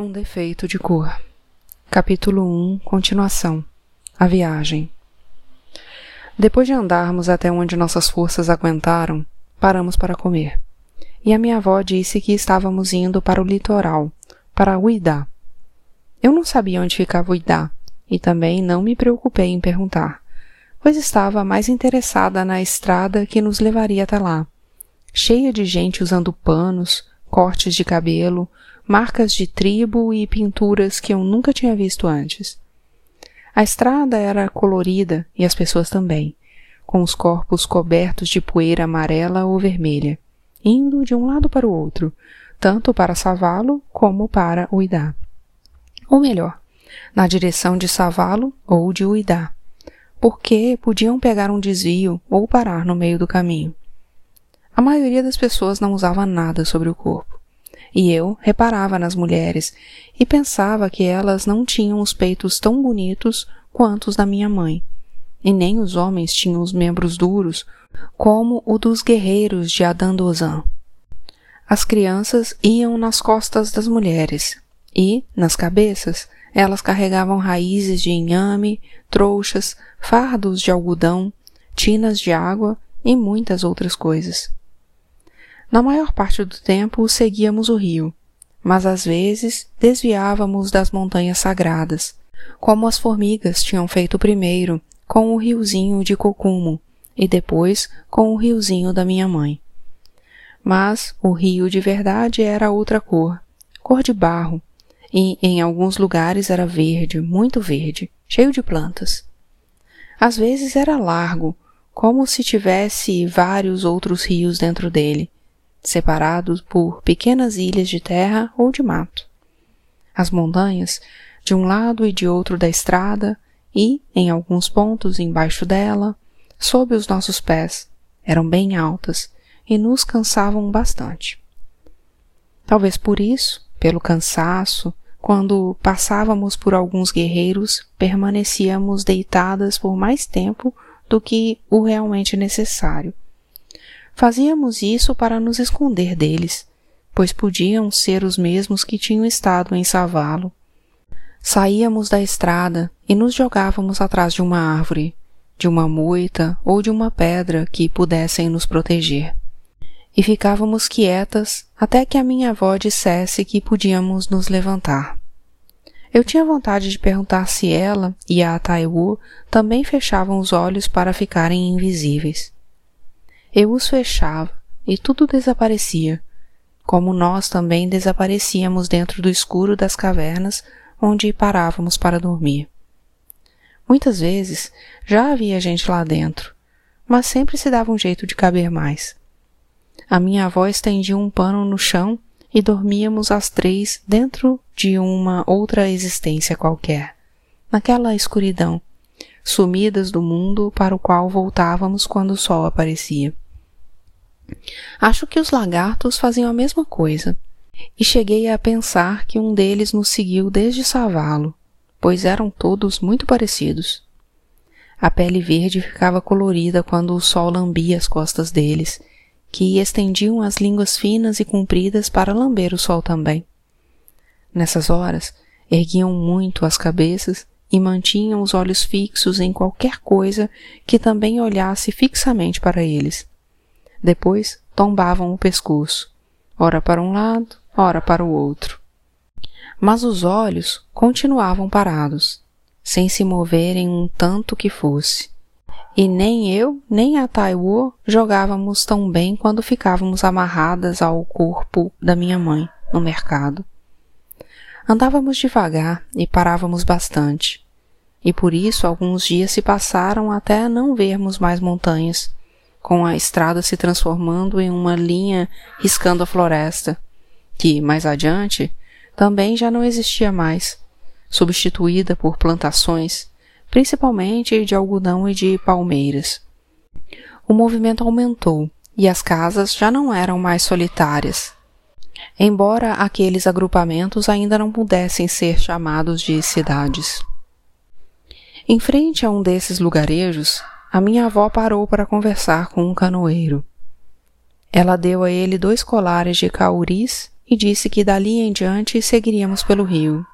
Um defeito de cor. Capítulo 1 Continuação A viagem. Depois de andarmos até onde nossas forças aguentaram, paramos para comer. E a minha avó disse que estávamos indo para o litoral, para Uidá. Eu não sabia onde ficava Uidá e também não me preocupei em perguntar, pois estava mais interessada na estrada que nos levaria até lá, cheia de gente usando panos, cortes de cabelo, marcas de tribo e pinturas que eu nunca tinha visto antes. A estrada era colorida e as pessoas também, com os corpos cobertos de poeira amarela ou vermelha, indo de um lado para o outro, tanto para Savalo como para Uidá. Ou melhor, na direção de Savalo ou de Uidá, porque podiam pegar um desvio ou parar no meio do caminho. A maioria das pessoas não usava nada sobre o corpo e eu reparava nas mulheres e pensava que elas não tinham os peitos tão bonitos quanto os da minha mãe, e nem os homens tinham os membros duros como o dos guerreiros de Adandozan. As crianças iam nas costas das mulheres e, nas cabeças, elas carregavam raízes de inhame, trouxas, fardos de algodão, tinas de água e muitas outras coisas. Na maior parte do tempo seguíamos o rio, mas às vezes desviávamos das montanhas sagradas, como as formigas tinham feito primeiro com o riozinho de Cocumo e depois com o riozinho da minha mãe. Mas o rio de verdade era outra cor, cor de barro, e em alguns lugares era verde, muito verde, cheio de plantas. Às vezes era largo, como se tivesse vários outros rios dentro dele, separados por pequenas ilhas de terra ou de mato. As montanhas, de um lado e de outro da estrada, e, em alguns pontos embaixo dela, sob os nossos pés, eram bem altas e nos cansavam bastante. Talvez por isso, pelo cansaço, quando passávamos por alguns guerreiros, permanecíamos deitadas por mais tempo do que o realmente necessário Fazíamos isso para nos esconder deles, pois podiam ser os mesmos que tinham estado em Savalo. Saíamos da estrada e nos jogávamos atrás de uma árvore, de uma moita ou de uma pedra que pudessem nos proteger. E ficávamos quietas até que a minha avó dissesse que podíamos nos levantar. Eu tinha vontade de perguntar se ela e a Taiwu também fechavam os olhos para ficarem invisíveis. Eu os fechava e tudo desaparecia, como nós também desaparecíamos dentro do escuro das cavernas onde parávamos para dormir. Muitas vezes já havia gente lá dentro, mas sempre se dava um jeito de caber mais. A minha avó estendia um pano no chão e dormíamos as três dentro de uma outra existência qualquer, naquela escuridão, sumidas do mundo para o qual voltávamos quando o sol aparecia. Acho que os lagartos faziam a mesma coisa, e cheguei a pensar que um deles nos seguiu desde Savalo, pois eram todos muito parecidos. A pele verde ficava colorida quando o sol lambia as costas deles, que estendiam as línguas finas e compridas para lamber o sol também. Nessas horas, erguiam muito as cabeças e mantinham os olhos fixos em qualquer coisa que também olhasse fixamente para eles. Depois tombavam o pescoço, ora para um lado, ora para o outro. Mas os olhos continuavam parados, sem se moverem um tanto que fosse. E nem eu, nem a Taiwo jogávamos tão bem quando ficávamos amarradas ao corpo da minha mãe no mercado. Andávamos devagar e parávamos bastante, e por isso alguns dias se passaram até não vermos mais montanhas, com a estrada se transformando em uma linha riscando a floresta, que, mais adiante, também já não existia mais, substituída por plantações, principalmente de algodão e de palmeiras. O movimento aumentou e as casas já não eram mais solitárias, embora aqueles agrupamentos ainda não pudessem ser chamados de cidades. Em frente a um desses lugarejos, a minha avó parou para conversar com um canoeiro. Ela deu a ele dois colares de cauris e disse que dali em diante seguiríamos pelo rio.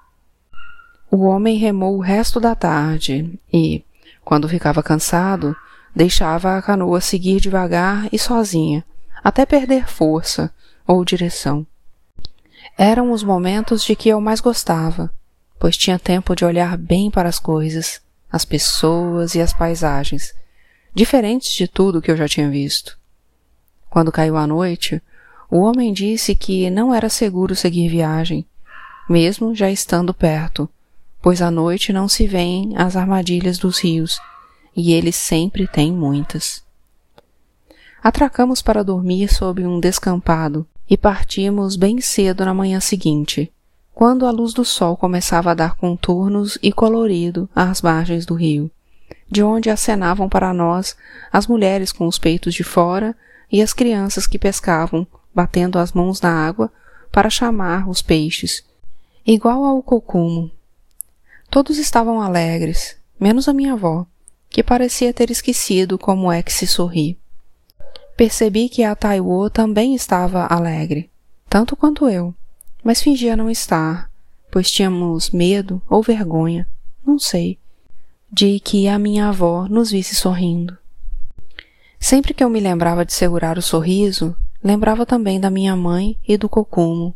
O homem remou o resto da tarde e, quando ficava cansado, deixava a canoa seguir devagar e sozinha, até perder força ou direção. Eram os momentos de que eu mais gostava, pois tinha tempo de olhar bem para as coisas, as pessoas e as paisagens, diferentes de tudo que eu já tinha visto. Quando caiu a noite, o homem disse que não era seguro seguir viagem, mesmo já estando perto, pois à noite não se veem as armadilhas dos rios, e eles sempre têm muitas. Atracamos para dormir sob um descampado e partimos bem cedo na manhã seguinte, quando a luz do sol começava a dar contornos e colorido às margens do rio, de onde acenavam para nós as mulheres com os peitos de fora e as crianças que pescavam batendo as mãos na água para chamar os peixes, igual ao cocumo. Todos estavam alegres, menos a minha avó, que parecia ter esquecido como é que se sorri. Percebi que a Taiwo também estava alegre, tanto quanto eu, mas fingia não estar, pois tínhamos medo ou vergonha, não sei, de que a minha avó nos visse sorrindo. Sempre que eu me lembrava de segurar o sorriso, Lembrava também da minha mãe e do cocumo,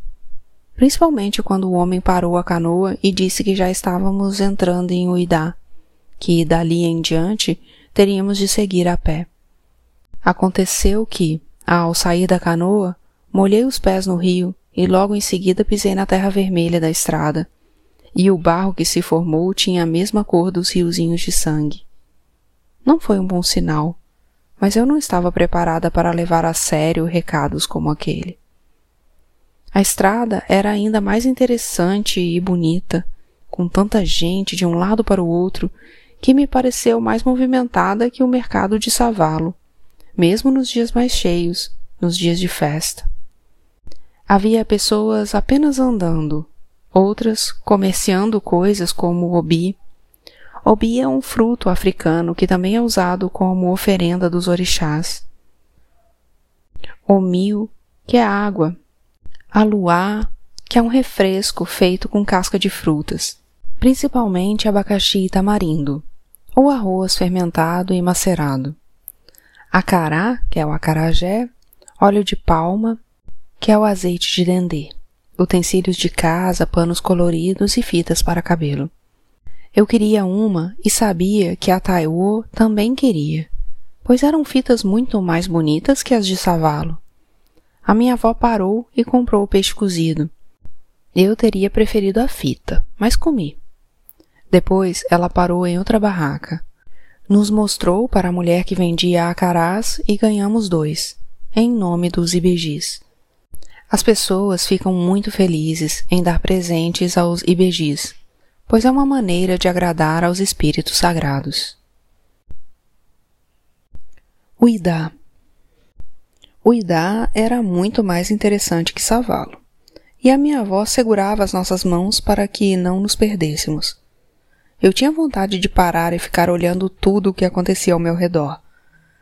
principalmente quando o homem parou a canoa e disse que já estávamos entrando em Uidá, que dali em diante teríamos de seguir a pé. Aconteceu que, ao sair da canoa, molhei os pés no rio e logo em seguida pisei na terra vermelha da estrada, e o barro que se formou tinha a mesma cor dos riozinhos de sangue. Não foi um bom sinal mas eu não estava preparada para levar a sério recados como aquele. A estrada era ainda mais interessante e bonita, com tanta gente de um lado para o outro, que me pareceu mais movimentada que o mercado de Savalo, mesmo nos dias mais cheios, nos dias de festa. Havia pessoas apenas andando, outras comerciando coisas como obi, Obi é um fruto africano que também é usado como oferenda dos orixás. O que é água. A luá, que é um refresco feito com casca de frutas, principalmente abacaxi e tamarindo, ou arroz fermentado e macerado. Acará, que é o acarajé, óleo de palma, que é o azeite de dendê, utensílios de casa, panos coloridos e fitas para cabelo. Eu queria uma e sabia que a Taiwo também queria, pois eram fitas muito mais bonitas que as de Savalo. A minha avó parou e comprou o peixe cozido. Eu teria preferido a fita, mas comi. Depois ela parou em outra barraca. Nos mostrou para a mulher que vendia acarás e ganhamos dois, em nome dos ibejis. As pessoas ficam muito felizes em dar presentes aos ibejis pois é uma maneira de agradar aos espíritos sagrados. O Idá O Idá era muito mais interessante que Savalo, e a minha avó segurava as nossas mãos para que não nos perdêssemos. Eu tinha vontade de parar e ficar olhando tudo o que acontecia ao meu redor.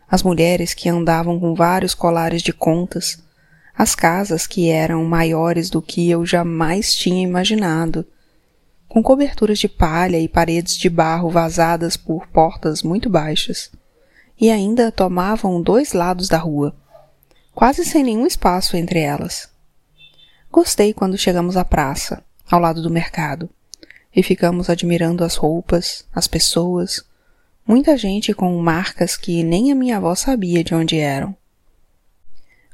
As mulheres que andavam com vários colares de contas, as casas que eram maiores do que eu jamais tinha imaginado, com coberturas de palha e paredes de barro vazadas por portas muito baixas, e ainda tomavam dois lados da rua, quase sem nenhum espaço entre elas. Gostei quando chegamos à praça, ao lado do mercado, e ficamos admirando as roupas, as pessoas, muita gente com marcas que nem a minha avó sabia de onde eram.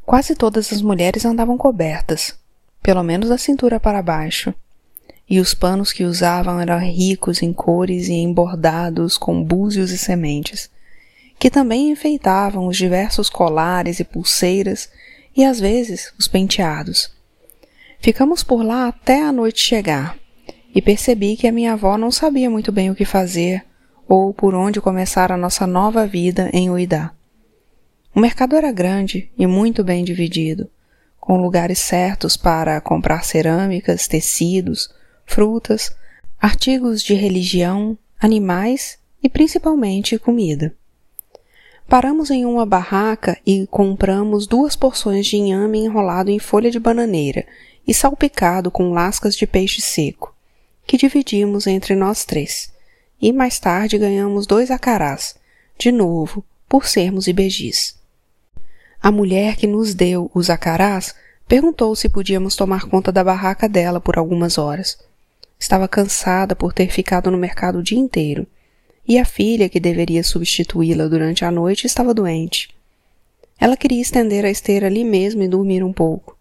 Quase todas as mulheres andavam cobertas, pelo menos da cintura para baixo, e os panos que usavam eram ricos em cores e embordados com búzios e sementes, que também enfeitavam os diversos colares e pulseiras e às vezes os penteados. Ficamos por lá até a noite chegar e percebi que a minha avó não sabia muito bem o que fazer ou por onde começar a nossa nova vida em Uidá. O mercado era grande e muito bem dividido, com lugares certos para comprar cerâmicas, tecidos, frutas, artigos de religião, animais e principalmente comida. Paramos em uma barraca e compramos duas porções de inhame enrolado em folha de bananeira e salpicado com lascas de peixe seco, que dividimos entre nós três, e mais tarde ganhamos dois acarás, de novo, por sermos ibejis. A mulher que nos deu os acarás perguntou se podíamos tomar conta da barraca dela por algumas horas. Estava cansada por ter ficado no mercado o dia inteiro, e a filha que deveria substituí-la durante a noite estava doente. Ela queria estender a esteira ali mesmo e dormir um pouco,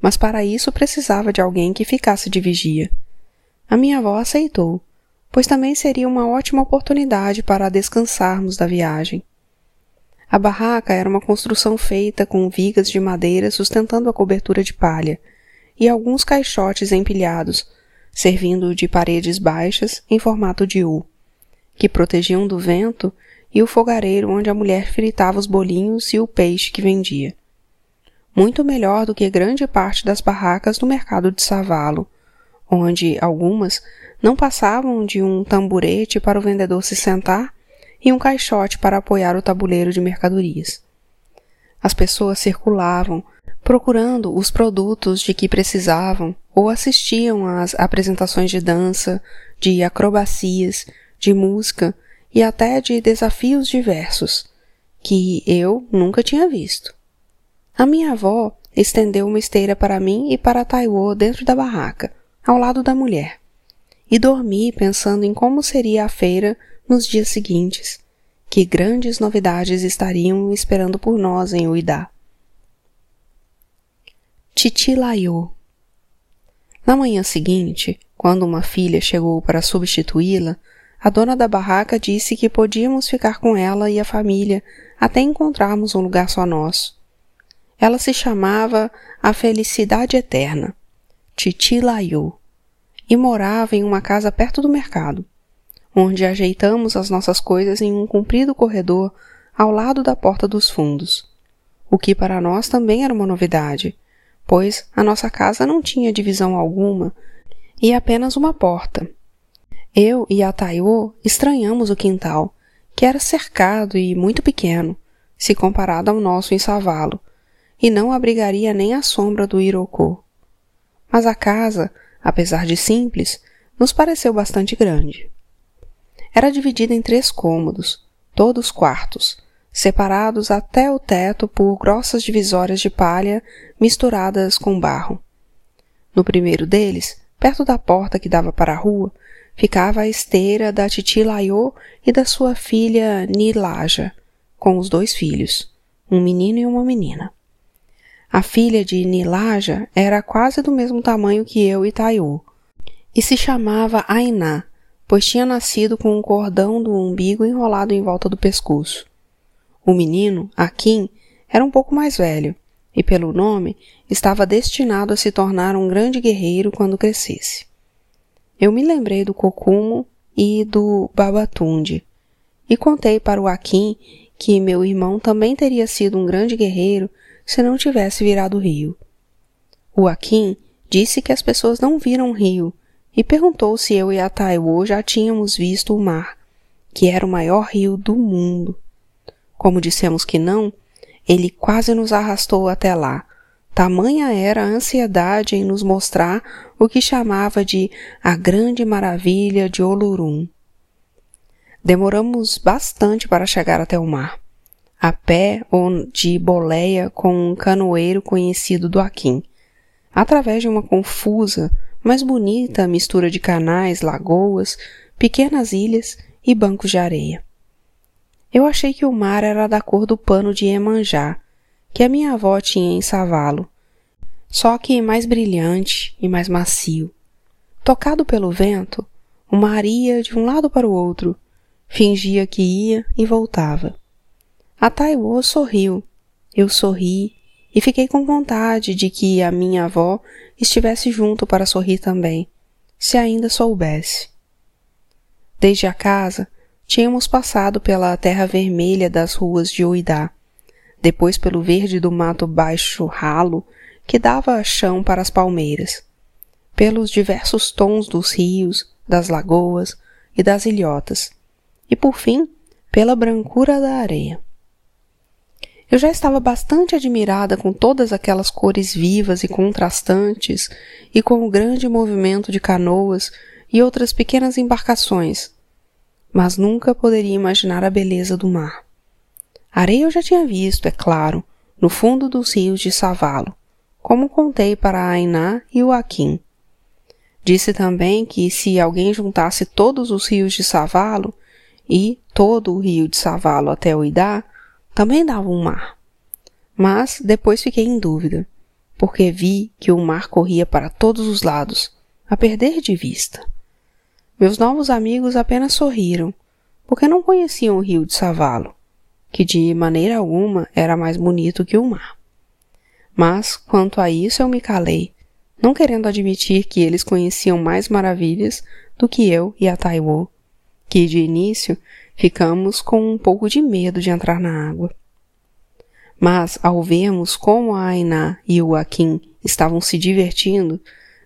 mas para isso precisava de alguém que ficasse de vigia. A minha avó aceitou, pois também seria uma ótima oportunidade para descansarmos da viagem. A barraca era uma construção feita com vigas de madeira sustentando a cobertura de palha e alguns caixotes empilhados, servindo de paredes baixas em formato de U, que protegiam do vento e o fogareiro onde a mulher fritava os bolinhos e o peixe que vendia. Muito melhor do que grande parte das barracas do mercado de Savalo, onde algumas não passavam de um tamburete para o vendedor se sentar e um caixote para apoiar o tabuleiro de mercadorias. As pessoas circulavam, procurando os produtos de que precisavam ou assistiam às apresentações de dança, de acrobacias, de música e até de desafios diversos, que eu nunca tinha visto. A minha avó estendeu uma esteira para mim e para Taiwo dentro da barraca, ao lado da mulher, e dormi pensando em como seria a feira nos dias seguintes, que grandes novidades estariam esperando por nós em Uidá. Titi Laiô Na manhã seguinte, quando uma filha chegou para substituí-la, a dona da barraca disse que podíamos ficar com ela e a família até encontrarmos um lugar só nosso. Ela se chamava a Felicidade Eterna, Titi e morava em uma casa perto do mercado onde ajeitamos as nossas coisas em um comprido corredor ao lado da porta dos fundos, o que para nós também era uma novidade, pois a nossa casa não tinha divisão alguma e apenas uma porta. Eu e a Taiô estranhamos o quintal, que era cercado e muito pequeno, se comparado ao nosso em Savalo, e não abrigaria nem a sombra do Irocô. Mas a casa, apesar de simples, nos pareceu bastante grande. Era dividida em três cômodos, todos quartos, separados até o teto por grossas divisórias de palha misturadas com barro. No primeiro deles, perto da porta que dava para a rua, ficava a esteira da titi Laiô e da sua filha Nilaja, com os dois filhos, um menino e uma menina. A filha de Nilaja era quase do mesmo tamanho que eu e Taiô, e se chamava Ainá, pois tinha nascido com um cordão do umbigo enrolado em volta do pescoço. O menino, Akin, era um pouco mais velho, e pelo nome estava destinado a se tornar um grande guerreiro quando crescesse. Eu me lembrei do Kokumo e do Babatunde, e contei para o Akin que meu irmão também teria sido um grande guerreiro se não tivesse virado rio. O Akin disse que as pessoas não viram o rio, e perguntou se eu e a Taiwo já tínhamos visto o mar, que era o maior rio do mundo. Como dissemos que não, ele quase nos arrastou até lá. Tamanha era a ansiedade em nos mostrar o que chamava de a grande maravilha de Olurum. Demoramos bastante para chegar até o mar, a pé ou de boleia com um canoeiro conhecido do Aquim, através de uma confusa mas bonita mistura de canais, lagoas, pequenas ilhas e bancos de areia. Eu achei que o mar era da cor do pano de Emanjá, que a minha avó tinha em Savalo, só que mais brilhante e mais macio. Tocado pelo vento, o mar ia de um lado para o outro, fingia que ia e voltava. A Taiwo sorriu, eu sorri e fiquei com vontade de que a minha avó estivesse junto para sorrir também, se ainda soubesse. Desde a casa, tínhamos passado pela terra vermelha das ruas de Uidá, depois pelo verde do mato baixo ralo que dava chão para as palmeiras, pelos diversos tons dos rios, das lagoas e das ilhotas, e por fim pela brancura da areia. Eu já estava bastante admirada com todas aquelas cores vivas e contrastantes, e com o grande movimento de canoas e outras pequenas embarcações, mas nunca poderia imaginar a beleza do mar. Areia eu já tinha visto, é claro, no fundo dos rios de Savalo, como contei para a Ainá e o Aquim. Disse também que se alguém juntasse todos os rios de Savalo e todo o rio de Savalo até o Idá, também dava um mar. Mas depois fiquei em dúvida, porque vi que o mar corria para todos os lados, a perder de vista. Meus novos amigos apenas sorriram, porque não conheciam o rio de Savalo, que de maneira alguma era mais bonito que o mar. Mas, quanto a isso, eu me calei, não querendo admitir que eles conheciam mais maravilhas do que eu e a Taiwo, que de início ficamos com um pouco de medo de entrar na água. Mas ao vermos como a Ainá e o Akin estavam se divertindo,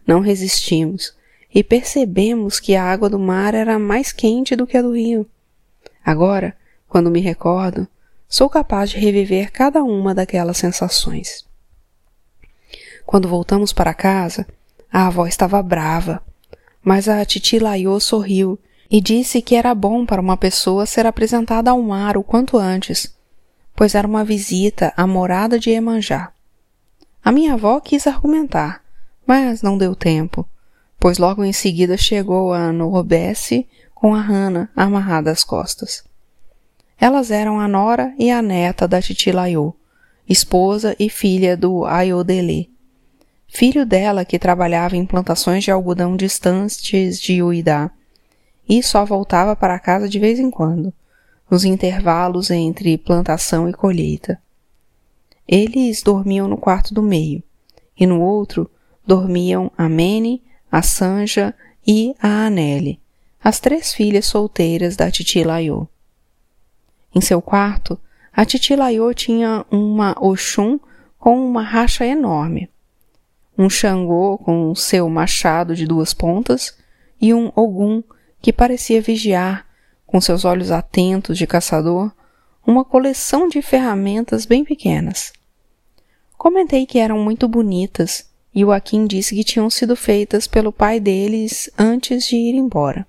não resistimos e percebemos que a água do mar era mais quente do que a do rio. Agora, quando me recordo, sou capaz de reviver cada uma daquelas sensações. Quando voltamos para casa, a avó estava brava, mas a titi Laiô sorriu e disse que era bom para uma pessoa ser apresentada ao mar o quanto antes, pois era uma visita à morada de Emanjá. A minha avó quis argumentar, mas não deu tempo, pois logo em seguida chegou a Norobesse com a Rana amarrada às costas. Elas eram a nora e a neta da Titi Laiô, esposa e filha do Ayodele, filho dela que trabalhava em plantações de algodão distantes de Uidá, e só voltava para casa de vez em quando, nos intervalos entre plantação e colheita. Eles dormiam no quarto do meio, e no outro dormiam a Mene, a Sanja e a Anele, as três filhas solteiras da Titi Laiô. Em seu quarto, a Titi Laiô tinha uma Oxum com uma racha enorme, um Xangô com seu machado de duas pontas e um Ogum que parecia vigiar, com seus olhos atentos de caçador, uma coleção de ferramentas bem pequenas. Comentei que eram muito bonitas e o Akin disse que tinham sido feitas pelo pai deles antes de ir embora.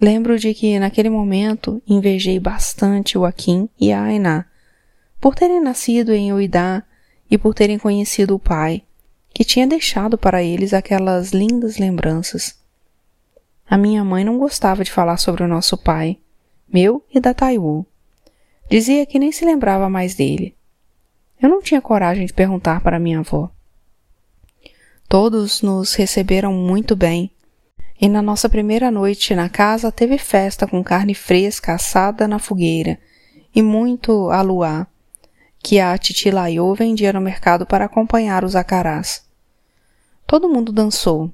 Lembro de que naquele momento invejei bastante o Akin e a Ainá, por terem nascido em Uidá e por terem conhecido o pai, que tinha deixado para eles aquelas lindas lembranças. A minha mãe não gostava de falar sobre o nosso pai, meu e da Taiwu. Dizia que nem se lembrava mais dele. Eu não tinha coragem de perguntar para minha avó. Todos nos receberam muito bem, e na nossa primeira noite na casa teve festa com carne fresca assada na fogueira e muito aluá, que a Titilaiô vendia no mercado para acompanhar os acarás. Todo mundo dançou,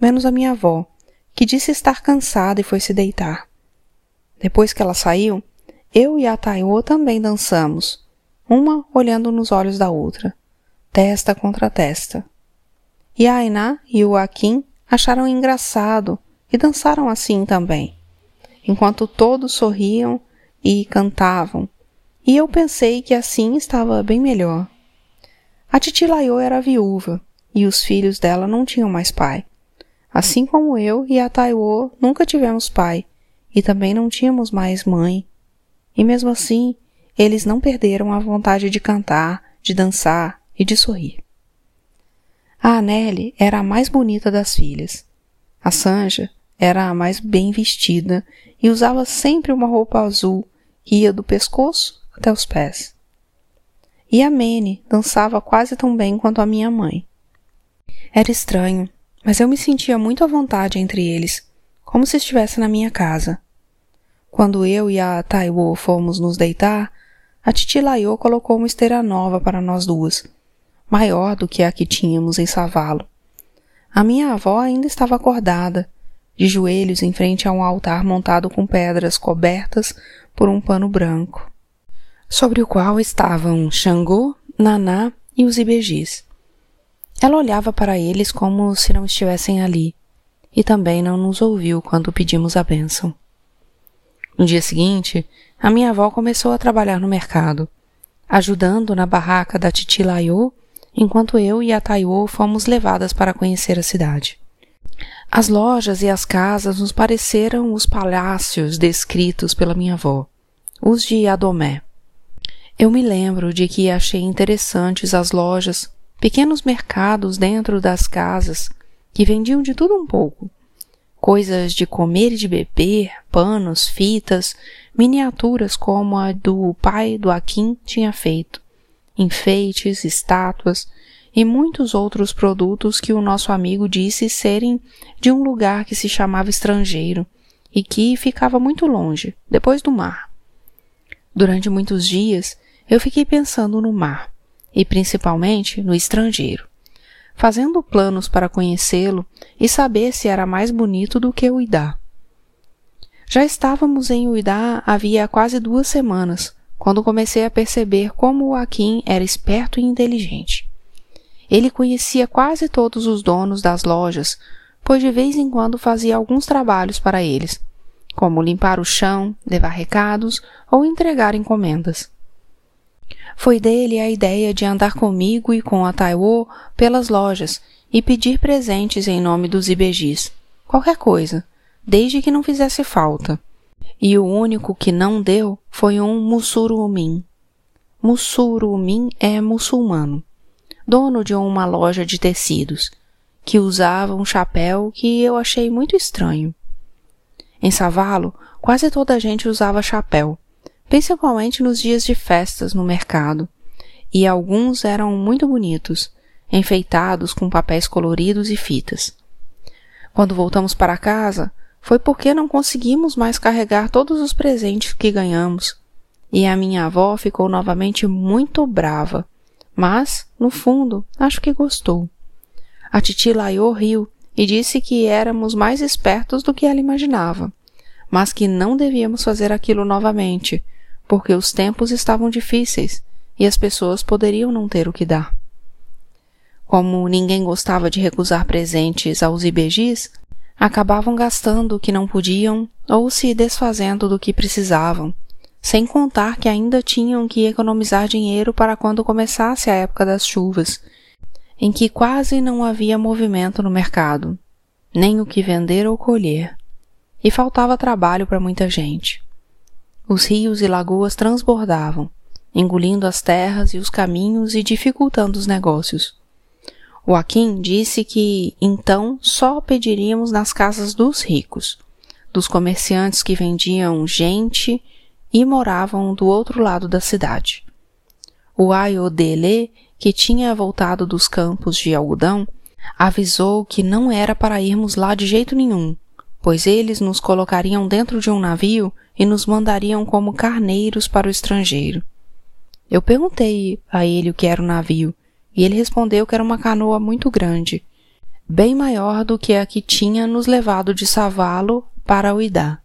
menos a minha avó, que disse estar cansada e foi se deitar. Depois que ela saiu, eu e a Taiwo também dançamos, uma olhando nos olhos da outra, testa contra testa. E a Ainá e o Akin acharam engraçado e dançaram assim também, enquanto todos sorriam e cantavam, e eu pensei que assim estava bem melhor. A Titilaiô era viúva e os filhos dela não tinham mais pai. Assim como eu e a Taiwo nunca tivemos pai e também não tínhamos mais mãe. E mesmo assim, eles não perderam a vontade de cantar, de dançar e de sorrir. A Anneli era a mais bonita das filhas. A Sanja era a mais bem vestida e usava sempre uma roupa azul que ia do pescoço até os pés. E a Mene dançava quase tão bem quanto a minha mãe. Era estranho, mas eu me sentia muito à vontade entre eles, como se estivesse na minha casa. Quando eu e a Taiwo fomos nos deitar, a Titi Laiô colocou uma esteira nova para nós duas, maior do que a que tínhamos em Savalo. A minha avó ainda estava acordada, de joelhos em frente a um altar montado com pedras cobertas por um pano branco, sobre o qual estavam Xangô, Naná e os ibejis. Ela olhava para eles como se não estivessem ali, e também não nos ouviu quando pedimos a bênção. No dia seguinte, a minha avó começou a trabalhar no mercado. ajudando na barraca da Titi Laiô, enquanto eu e a Taiô fomos levadas para conhecer a cidade. As lojas e as casas nos pareceram os palácios descritos pela minha avó, os de Adomé. Eu me lembro de que achei interessantes as lojas, pequenos mercados dentro das casas que vendiam de tudo um pouco. Coisas de comer e de beber, panos, fitas, miniaturas como a do pai do Akin tinha feito, enfeites, estátuas e muitos outros produtos que o nosso amigo disse serem de um lugar que se chamava estrangeiro e que ficava muito longe, depois do mar. Durante muitos dias eu fiquei pensando no mar e principalmente no estrangeiro, fazendo planos para conhecê-lo e saber se era mais bonito do que o Idá. Já estávamos em Uidá havia quase duas semanas, quando comecei a perceber como o Akin era esperto e inteligente. Ele conhecia quase todos os donos das lojas, pois de vez em quando fazia alguns trabalhos para eles, como limpar o chão, levar recados ou entregar encomendas. Foi dele a ideia de andar comigo e com a Taiwo pelas lojas e pedir presentes em nome dos ibejis, qualquer coisa, desde que não fizesse falta. E o único que não deu foi um Mussurumim. Mussurumim é muçulmano, dono de uma loja de tecidos, que usava um chapéu que eu achei muito estranho. Em Savalo, quase toda a gente usava chapéu, principalmente nos dias de festas no mercado, e alguns eram muito bonitos, enfeitados com papéis coloridos e fitas. Quando voltamos para casa, foi porque não conseguimos mais carregar todos os presentes que ganhamos, e a minha avó ficou novamente muito brava, mas, no fundo, acho que gostou. A titi Laiô riu e disse que éramos mais espertos do que ela imaginava, mas que não devíamos fazer aquilo novamente, porque os tempos estavam difíceis e as pessoas poderiam não ter o que dar. Como ninguém gostava de recusar presentes aos ibejis, acabavam gastando o que não podiam ou se desfazendo do que precisavam, sem contar que ainda tinham que economizar dinheiro para quando começasse a época das chuvas, em que quase não havia movimento no mercado, nem o que vender ou colher, e faltava trabalho para muita gente. Os rios e lagoas transbordavam, engolindo as terras e os caminhos e dificultando os negócios. Joaquim disse que então só pediríamos nas casas dos ricos, dos comerciantes que vendiam gente e moravam do outro lado da cidade. O Ayodele, que tinha voltado dos campos de algodão, avisou que não era para irmos lá de jeito nenhum, pois eles nos colocariam dentro de um navio e nos mandariam como carneiros para o estrangeiro. Eu perguntei a ele o que era o navio, e ele respondeu que era uma canoa muito grande, bem maior do que a que tinha nos levado de Savalo para Uidá.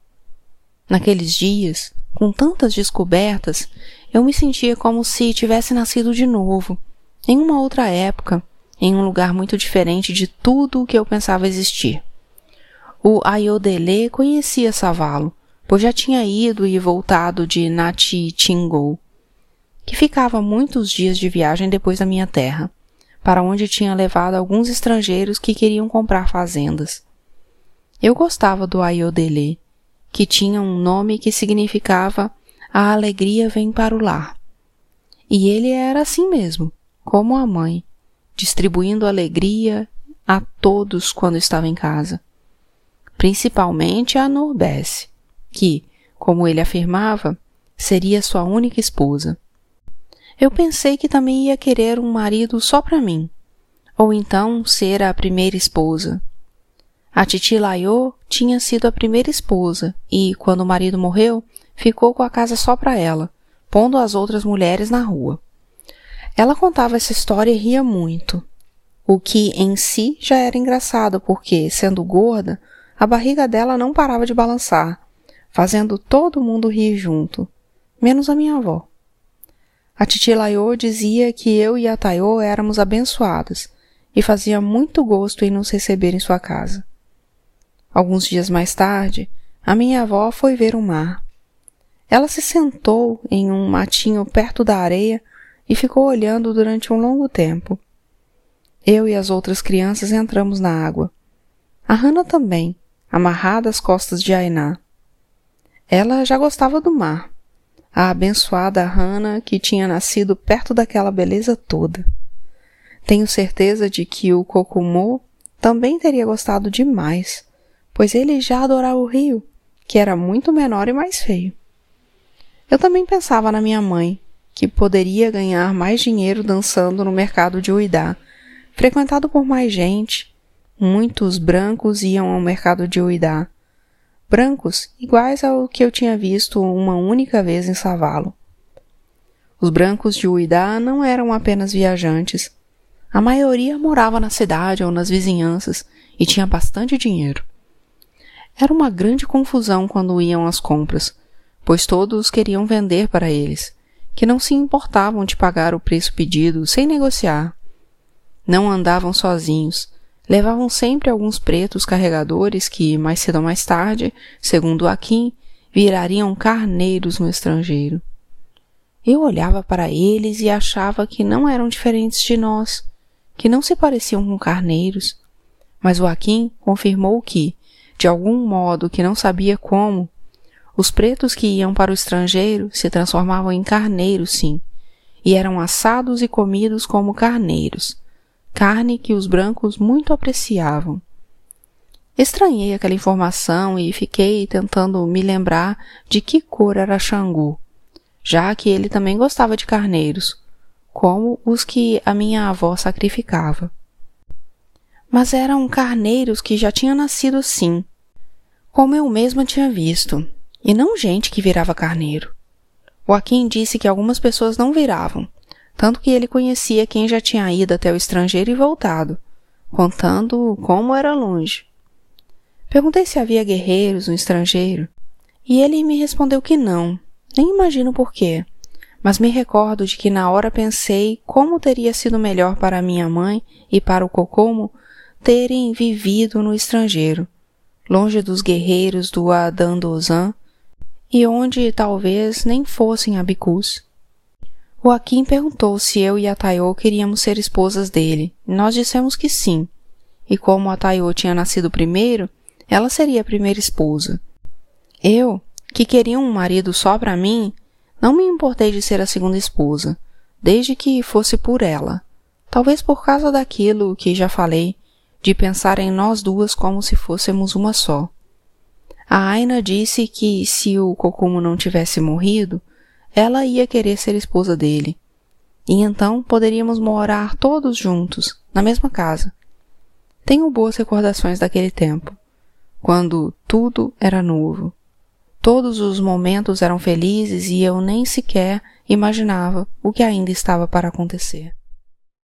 Naqueles dias, com tantas descobertas, eu me sentia como se tivesse nascido de novo, em uma outra época, em um lugar muito diferente de tudo o que eu pensava existir. O Ayodele conhecia Savalo, pois já tinha ido e voltado de Nati Tingol, que ficava muitos dias de viagem depois da minha terra, para onde tinha levado alguns estrangeiros que queriam comprar fazendas. Eu gostava do Ayodele, que tinha um nome que significava a alegria vem para o lar. E ele era assim mesmo, como a mãe, distribuindo alegria a todos quando estava em casa, principalmente a Norbesse, que, como ele afirmava, seria sua única esposa eu pensei que também ia querer um marido só para mim, ou então ser a primeira esposa. A Titi Laiô tinha sido a primeira esposa e, quando o marido morreu, ficou com a casa só para ela, pondo as outras mulheres na rua. Ela contava essa história e ria muito, o que em si já era engraçado porque, sendo gorda, a barriga dela não parava de balançar, fazendo todo mundo rir junto, menos a minha avó. A titi Laiô dizia que eu e a Taiô éramos abençoadas e fazia muito gosto em nos receber em sua casa. Alguns dias mais tarde, a minha avó foi ver o mar. Ela se sentou em um matinho perto da areia e ficou olhando durante um longo tempo. Eu e as outras crianças entramos na água. A Hannah também, amarrada às costas de Ainá. Ela já gostava do mar. A abençoada Hannah que tinha nascido perto daquela beleza toda. Tenho certeza de que o Kokumo também teria gostado demais, pois ele já adorava o rio, que era muito menor e mais feio. Eu também pensava na minha mãe, que poderia ganhar mais dinheiro dançando no mercado de Uidá, frequentado por mais gente. Muitos brancos iam ao mercado de Uidá. Brancos iguais ao que eu tinha visto uma única vez em Savalo. Os brancos de Uidá não eram apenas viajantes. A maioria morava na cidade ou nas vizinhanças e tinha bastante dinheiro. Era uma grande confusão quando iam às compras, pois todos queriam vender para eles, que não se importavam de pagar o preço pedido sem negociar. Não andavam sozinhos, levavam sempre alguns pretos carregadores que, mais cedo ou mais tarde, segundo Akin, virariam carneiros no estrangeiro. Eu olhava para eles e achava que não eram diferentes de nós, que não se pareciam com carneiros. Mas o Akin confirmou que, de algum modo que não sabia como, os pretos que iam para o estrangeiro se transformavam em carneiros, sim, e eram assados e comidos como carneiros, carne que os brancos muito apreciavam. Estranhei aquela informação e fiquei tentando me lembrar de que cor era Xangu, já que ele também gostava de carneiros, como os que a minha avó sacrificava. Mas eram carneiros que já tinham nascido assim, como eu mesma tinha visto, e não gente que virava carneiro. Joaquim disse que algumas pessoas não viravam, tanto que ele conhecia quem já tinha ido até o estrangeiro e voltado, contando como era longe. Perguntei se havia guerreiros no estrangeiro, e ele me respondeu que não, nem imagino por quê, mas me recordo de que na hora pensei como teria sido melhor para minha mãe e para o Cocomo terem vivido no estrangeiro, longe dos guerreiros do Adandozan, e onde talvez nem fossem abicus. Akin perguntou se eu e a Tayo queríamos ser esposas dele. Nós dissemos que sim. E como a Tayo tinha nascido primeiro, ela seria a primeira esposa. Eu, que queria um marido só para mim, não me importei de ser a segunda esposa, desde que fosse por ela. Talvez por causa daquilo que já falei, de pensar em nós duas como se fôssemos uma só. A Aina disse que se o Kokumo não tivesse morrido, ela ia querer ser esposa dele. E então poderíamos morar todos juntos, na mesma casa. Tenho boas recordações daquele tempo, quando tudo era novo. Todos os momentos eram felizes e eu nem sequer imaginava o que ainda estava para acontecer.